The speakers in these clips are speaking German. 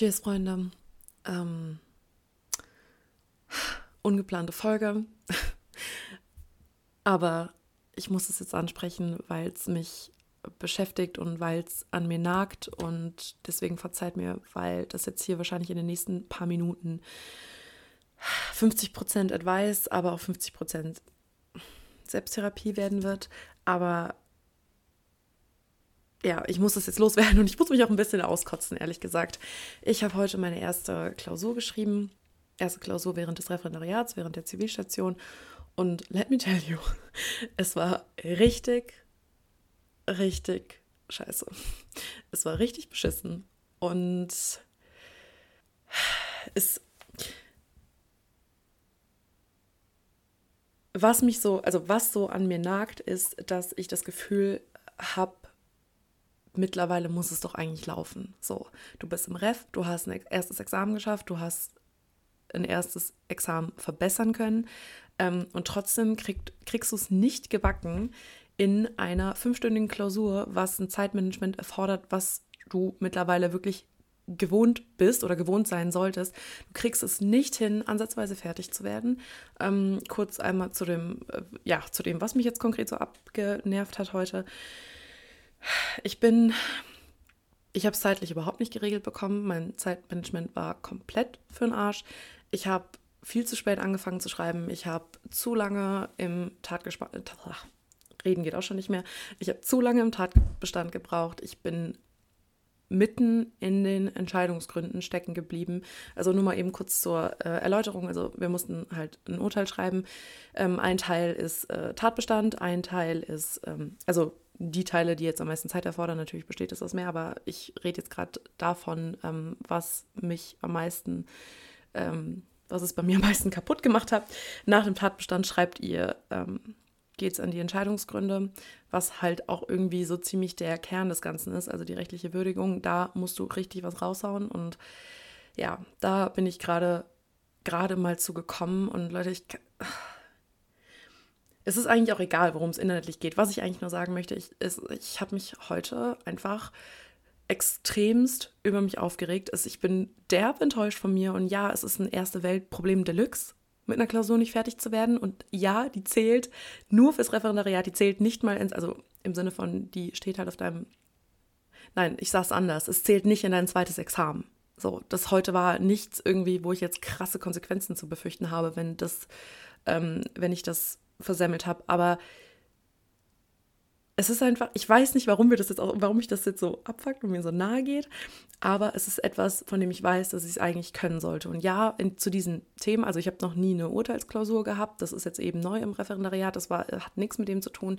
Cheers, Freunde. Ähm, ungeplante Folge. Aber ich muss es jetzt ansprechen, weil es mich beschäftigt und weil es an mir nagt. Und deswegen verzeiht mir, weil das jetzt hier wahrscheinlich in den nächsten paar Minuten 50% Advice, aber auch 50% Selbsttherapie werden wird. Aber ja, ich muss das jetzt loswerden und ich muss mich auch ein bisschen auskotzen, ehrlich gesagt. Ich habe heute meine erste Klausur geschrieben. Erste Klausur während des Referendariats, während der Zivilstation. Und let me tell you, es war richtig, richtig scheiße. Es war richtig beschissen. Und es. Was mich so, also was so an mir nagt, ist, dass ich das Gefühl habe, mittlerweile muss es doch eigentlich laufen. So, du bist im Ref, du hast ein erstes Examen geschafft, du hast ein erstes Examen verbessern können ähm, und trotzdem krieg, kriegst du es nicht gebacken in einer fünfstündigen Klausur, was ein Zeitmanagement erfordert, was du mittlerweile wirklich gewohnt bist oder gewohnt sein solltest. Du kriegst es nicht hin, ansatzweise fertig zu werden. Ähm, kurz einmal zu dem, äh, ja, zu dem, was mich jetzt konkret so abgenervt hat heute. Ich bin, ich habe es zeitlich überhaupt nicht geregelt bekommen. Mein Zeitmanagement war komplett für den Arsch. Ich habe viel zu spät angefangen zu schreiben. Ich habe zu lange im Tatbestand, äh, reden geht auch schon nicht mehr. Ich habe zu lange im Tatbestand gebraucht. Ich bin mitten in den Entscheidungsgründen stecken geblieben. Also nur mal eben kurz zur äh, Erläuterung. Also wir mussten halt ein Urteil schreiben. Ähm, ein Teil ist äh, Tatbestand, ein Teil ist, ähm, also die Teile, die jetzt am meisten Zeit erfordern, natürlich besteht es aus mehr, aber ich rede jetzt gerade davon, ähm, was mich am meisten, ähm, was es bei mir am meisten kaputt gemacht hat. Nach dem Tatbestand schreibt ihr, ähm, geht es an die Entscheidungsgründe, was halt auch irgendwie so ziemlich der Kern des Ganzen ist, also die rechtliche Würdigung. Da musst du richtig was raushauen und ja, da bin ich gerade gerade mal zu gekommen und Leute, ich es ist eigentlich auch egal, worum es inhaltlich geht. Was ich eigentlich nur sagen möchte, ich, ich habe mich heute einfach extremst über mich aufgeregt. Ich bin derb enttäuscht von mir und ja, es ist ein erste Weltproblem Deluxe, mit einer Klausur nicht fertig zu werden. Und ja, die zählt nur fürs Referendariat, die zählt nicht mal ins, also im Sinne von, die steht halt auf deinem. Nein, ich sage es anders. Es zählt nicht in dein zweites Examen. So, das heute war nichts irgendwie, wo ich jetzt krasse Konsequenzen zu befürchten habe, wenn das, ähm, wenn ich das versemmelt habe. Aber es ist einfach, ich weiß nicht, warum wir das jetzt auch, warum ich das jetzt so abfuckt und mir so nahe geht, aber es ist etwas, von dem ich weiß, dass ich es eigentlich können sollte. Und ja, in, zu diesen Themen, also ich habe noch nie eine Urteilsklausur gehabt, das ist jetzt eben neu im Referendariat, das war, hat nichts mit dem zu tun.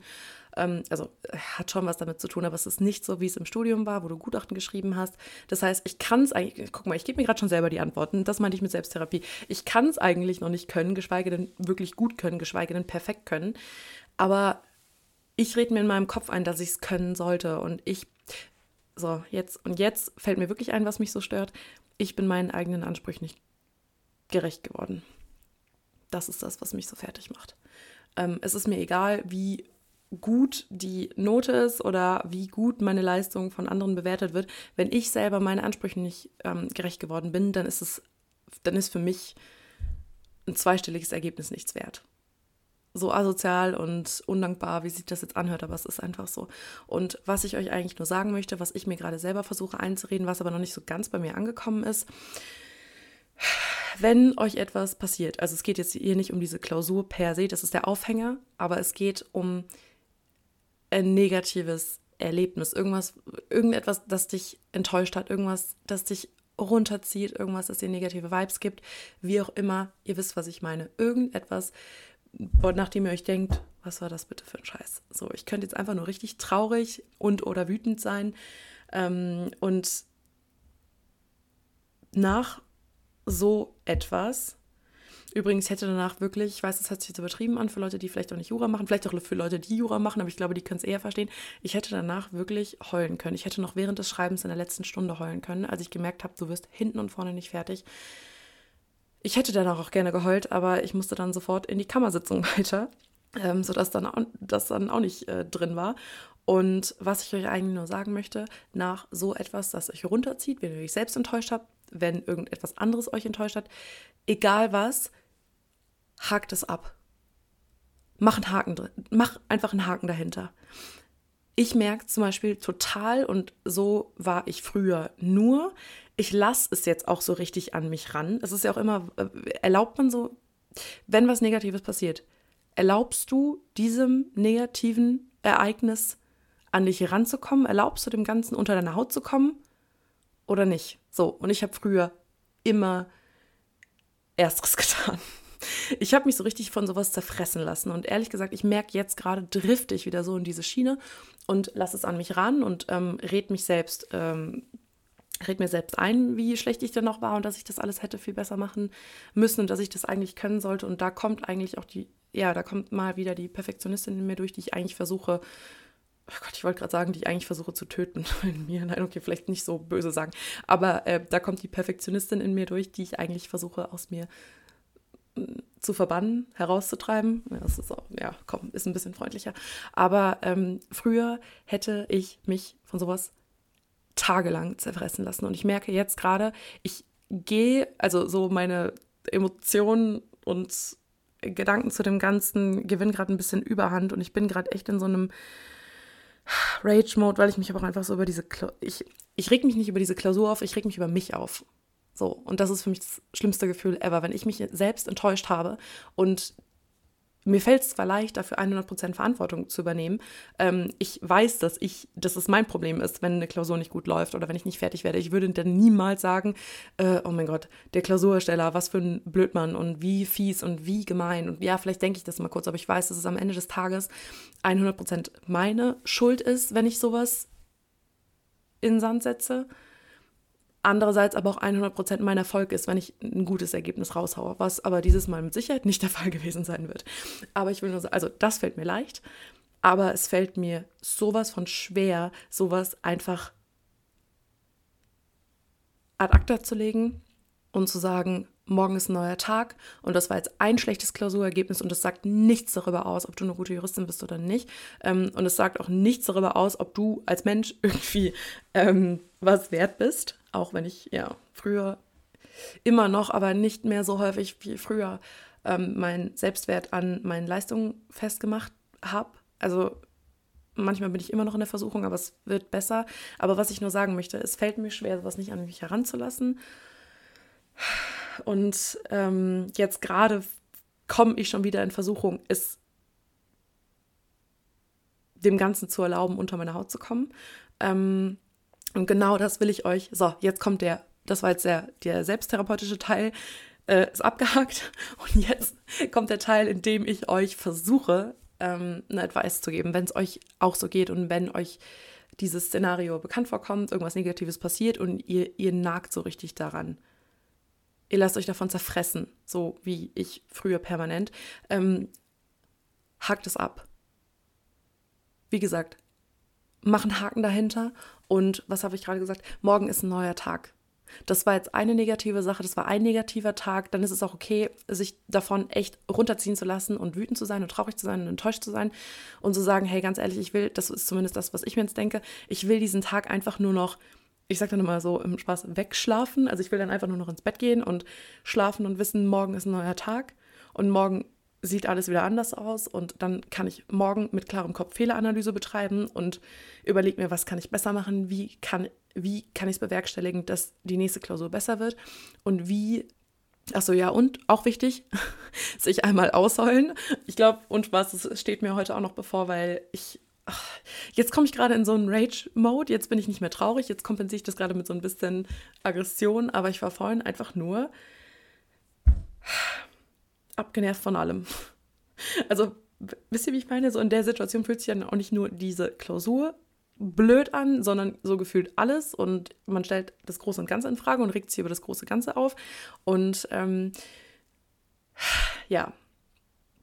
Ähm, also hat schon was damit zu tun, aber es ist nicht so, wie es im Studium war, wo du Gutachten geschrieben hast. Das heißt, ich kann es eigentlich, guck mal, ich gebe mir gerade schon selber die Antworten, das meinte ich mit Selbsttherapie. Ich kann es eigentlich noch nicht können, geschweige denn wirklich gut können, geschweige denn perfekt können. Aber ich rede mir in meinem Kopf ein, dass ich es können sollte. Und ich, so, jetzt, und jetzt fällt mir wirklich ein, was mich so stört. Ich bin meinen eigenen Ansprüchen nicht gerecht geworden. Das ist das, was mich so fertig macht. Ähm, es ist mir egal, wie gut die Note ist oder wie gut meine Leistung von anderen bewertet wird. Wenn ich selber meinen Ansprüchen nicht ähm, gerecht geworden bin, dann ist es, dann ist für mich ein zweistelliges Ergebnis nichts wert so asozial und undankbar, wie sich das jetzt anhört, aber es ist einfach so. Und was ich euch eigentlich nur sagen möchte, was ich mir gerade selber versuche einzureden, was aber noch nicht so ganz bei mir angekommen ist, wenn euch etwas passiert, also es geht jetzt hier nicht um diese Klausur per se, das ist der Aufhänger, aber es geht um ein negatives Erlebnis, irgendwas, irgendetwas, das dich enttäuscht hat, irgendwas, das dich runterzieht, irgendwas, das dir negative Vibes gibt, wie auch immer, ihr wisst, was ich meine, irgendetwas, nachdem ihr euch denkt, was war das bitte für ein Scheiß? So, ich könnte jetzt einfach nur richtig traurig und oder wütend sein. Ähm, und nach so etwas, übrigens hätte danach wirklich, ich weiß, das hört sich jetzt übertrieben an für Leute, die vielleicht auch nicht Jura machen, vielleicht auch für Leute, die Jura machen, aber ich glaube, die können es eher verstehen. Ich hätte danach wirklich heulen können. Ich hätte noch während des Schreibens in der letzten Stunde heulen können, als ich gemerkt habe, du wirst hinten und vorne nicht fertig. Ich hätte danach auch gerne geheult, aber ich musste dann sofort in die Kammersitzung weiter, ähm, sodass dann auch, das dann auch nicht äh, drin war. Und was ich euch eigentlich nur sagen möchte, nach so etwas, das euch runterzieht, wenn ihr euch selbst enttäuscht habt, wenn irgendetwas anderes euch enttäuscht hat. Egal was, hakt es ab. Mach einen Haken drin. Mach einfach einen Haken dahinter. Ich merke zum Beispiel total, und so war ich früher nur, ich lasse es jetzt auch so richtig an mich ran. Es ist ja auch immer, äh, erlaubt man so, wenn was Negatives passiert, erlaubst du diesem negativen Ereignis an dich heranzukommen? Erlaubst du dem Ganzen unter deine Haut zu kommen oder nicht? So, und ich habe früher immer Ersteres getan. Ich habe mich so richtig von sowas zerfressen lassen. Und ehrlich gesagt, ich merke jetzt gerade, drifte ich wieder so in diese Schiene und lasse es an mich ran und ähm, red mich selbst, ähm, red mir selbst ein, wie schlecht ich denn noch war und dass ich das alles hätte viel besser machen müssen und dass ich das eigentlich können sollte. Und da kommt eigentlich auch die, ja, da kommt mal wieder die Perfektionistin in mir durch, die ich eigentlich versuche, oh Gott, ich wollte gerade sagen, die ich eigentlich versuche zu töten in mir. Nein, okay, vielleicht nicht so böse sagen. Aber äh, da kommt die Perfektionistin in mir durch, die ich eigentlich versuche aus mir zu verbannen, herauszutreiben. Ja, das ist auch, ja, komm, ist ein bisschen freundlicher. Aber ähm, früher hätte ich mich von sowas tagelang zerfressen lassen. Und ich merke jetzt gerade, ich gehe, also so meine Emotionen und Gedanken zu dem Ganzen gewinnen gerade ein bisschen Überhand und ich bin gerade echt in so einem Rage-Mode, weil ich mich aber auch einfach so über diese, Kla ich, ich reg mich nicht über diese Klausur auf, ich reg mich über mich auf. So, und das ist für mich das schlimmste Gefühl ever, wenn ich mich selbst enttäuscht habe und mir fällt es zwar leicht, dafür 100% Verantwortung zu übernehmen. Ähm, ich weiß, dass ich, dass es mein Problem ist, wenn eine Klausur nicht gut läuft oder wenn ich nicht fertig werde. Ich würde dann niemals sagen, äh, oh mein Gott, der Klausurersteller, was für ein Blödmann und wie fies und wie gemein. Und ja, vielleicht denke ich das mal kurz, aber ich weiß, dass es am Ende des Tages 100% meine Schuld ist, wenn ich sowas in Sand setze andererseits aber auch 100% mein Erfolg ist, wenn ich ein gutes Ergebnis raushaue, was aber dieses Mal mit Sicherheit nicht der Fall gewesen sein wird. Aber ich will nur sagen, also das fällt mir leicht, aber es fällt mir sowas von schwer, sowas einfach ad acta zu legen und zu sagen, morgen ist ein neuer Tag und das war jetzt ein schlechtes Klausurergebnis und es sagt nichts darüber aus, ob du eine gute Juristin bist oder nicht. Ähm, und es sagt auch nichts darüber aus, ob du als Mensch irgendwie ähm, was wert bist auch wenn ich ja früher immer noch, aber nicht mehr so häufig wie früher ähm, meinen Selbstwert an meinen Leistungen festgemacht habe. Also manchmal bin ich immer noch in der Versuchung, aber es wird besser. Aber was ich nur sagen möchte, es fällt mir schwer, sowas nicht an mich heranzulassen. Und ähm, jetzt gerade komme ich schon wieder in Versuchung, es dem Ganzen zu erlauben, unter meine Haut zu kommen. Ähm, und genau das will ich euch. So, jetzt kommt der, das war jetzt der, der selbsttherapeutische Teil, äh, ist abgehakt. Und jetzt kommt der Teil, in dem ich euch versuche, ähm, eine Advice zu geben, wenn es euch auch so geht und wenn euch dieses Szenario bekannt vorkommt, irgendwas Negatives passiert und ihr, ihr nagt so richtig daran. Ihr lasst euch davon zerfressen, so wie ich früher permanent. Ähm, hakt es ab. Wie gesagt, mach einen Haken dahinter und was habe ich gerade gesagt? Morgen ist ein neuer Tag. Das war jetzt eine negative Sache, das war ein negativer Tag, dann ist es auch okay, sich davon echt runterziehen zu lassen und wütend zu sein und traurig zu sein und enttäuscht zu sein und zu sagen, hey, ganz ehrlich, ich will, das ist zumindest das, was ich mir jetzt denke, ich will diesen Tag einfach nur noch, ich sage dann immer so im Spaß, wegschlafen. Also ich will dann einfach nur noch ins Bett gehen und schlafen und wissen, morgen ist ein neuer Tag und morgen sieht alles wieder anders aus und dann kann ich morgen mit klarem Kopf Fehleranalyse betreiben und überlege mir, was kann ich besser machen, wie kann, wie kann ich es bewerkstelligen, dass die nächste Klausur besser wird und wie, achso ja, und auch wichtig, sich einmal ausheulen. Ich glaube, und was, es steht mir heute auch noch bevor, weil ich ach, jetzt komme ich gerade in so einen Rage-Mode, jetzt bin ich nicht mehr traurig, jetzt kompensiere ich das gerade mit so ein bisschen Aggression, aber ich war vorhin einfach nur abgenervt von allem. Also, wisst ihr, wie ich meine? So in der Situation fühlt sich dann auch nicht nur diese Klausur blöd an, sondern so gefühlt alles und man stellt das Große und Ganze in Frage und regt sich über das große Ganze auf. Und ähm, ja,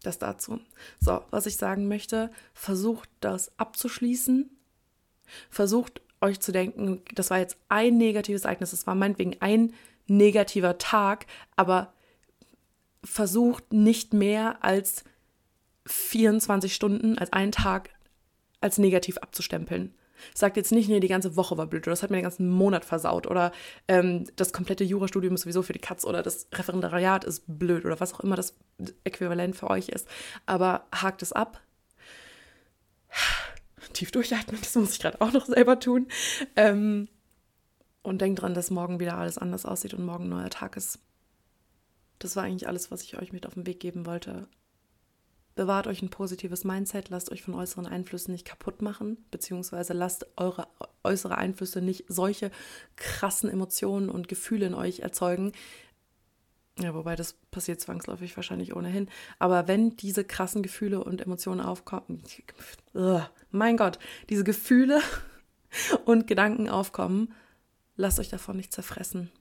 das dazu. So, was ich sagen möchte, versucht das abzuschließen. Versucht euch zu denken, das war jetzt ein negatives Ereignis, das war meinetwegen ein negativer Tag, aber versucht nicht mehr als 24 Stunden, als einen Tag als negativ abzustempeln. Sagt jetzt nicht, nee, die ganze Woche war blöd oder das hat mir den ganzen Monat versaut oder ähm, das komplette Jurastudium ist sowieso für die Katz oder das Referendariat ist blöd oder was auch immer das Äquivalent für euch ist. Aber hakt es ab. Tief durchatmen, das muss ich gerade auch noch selber tun. Ähm, und denkt dran, dass morgen wieder alles anders aussieht und morgen ein neuer Tag ist. Das war eigentlich alles, was ich euch mit auf den Weg geben wollte. Bewahrt euch ein positives Mindset, lasst euch von äußeren Einflüssen nicht kaputt machen, beziehungsweise lasst eure äußere Einflüsse nicht solche krassen Emotionen und Gefühle in euch erzeugen. Ja, wobei das passiert zwangsläufig wahrscheinlich ohnehin. Aber wenn diese krassen Gefühle und Emotionen aufkommen, mein Gott, diese Gefühle und Gedanken aufkommen, lasst euch davon nicht zerfressen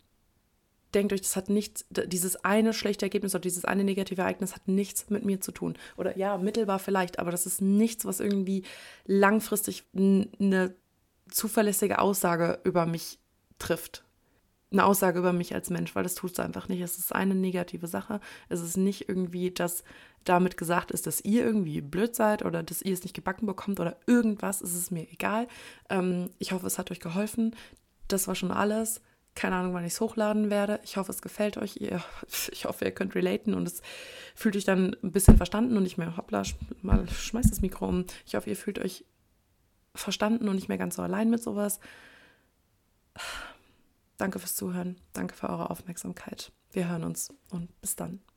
denkt euch, das hat nichts, dieses eine schlechte Ergebnis oder dieses eine negative Ereignis hat nichts mit mir zu tun. Oder ja, mittelbar vielleicht, aber das ist nichts, was irgendwie langfristig eine zuverlässige Aussage über mich trifft. Eine Aussage über mich als Mensch, weil das tut es einfach nicht. Es ist eine negative Sache. Es ist nicht irgendwie, dass damit gesagt ist, dass ihr irgendwie blöd seid oder dass ihr es nicht gebacken bekommt oder irgendwas. Es ist mir egal. Ähm, ich hoffe, es hat euch geholfen. Das war schon alles. Keine Ahnung, wann ich es hochladen werde. Ich hoffe, es gefällt euch. Ihr, ich hoffe, ihr könnt relaten und es fühlt euch dann ein bisschen verstanden und nicht mehr, hoppla, mal schmeißt das Mikro um. Ich hoffe, ihr fühlt euch verstanden und nicht mehr ganz so allein mit sowas. Danke fürs Zuhören. Danke für eure Aufmerksamkeit. Wir hören uns und bis dann.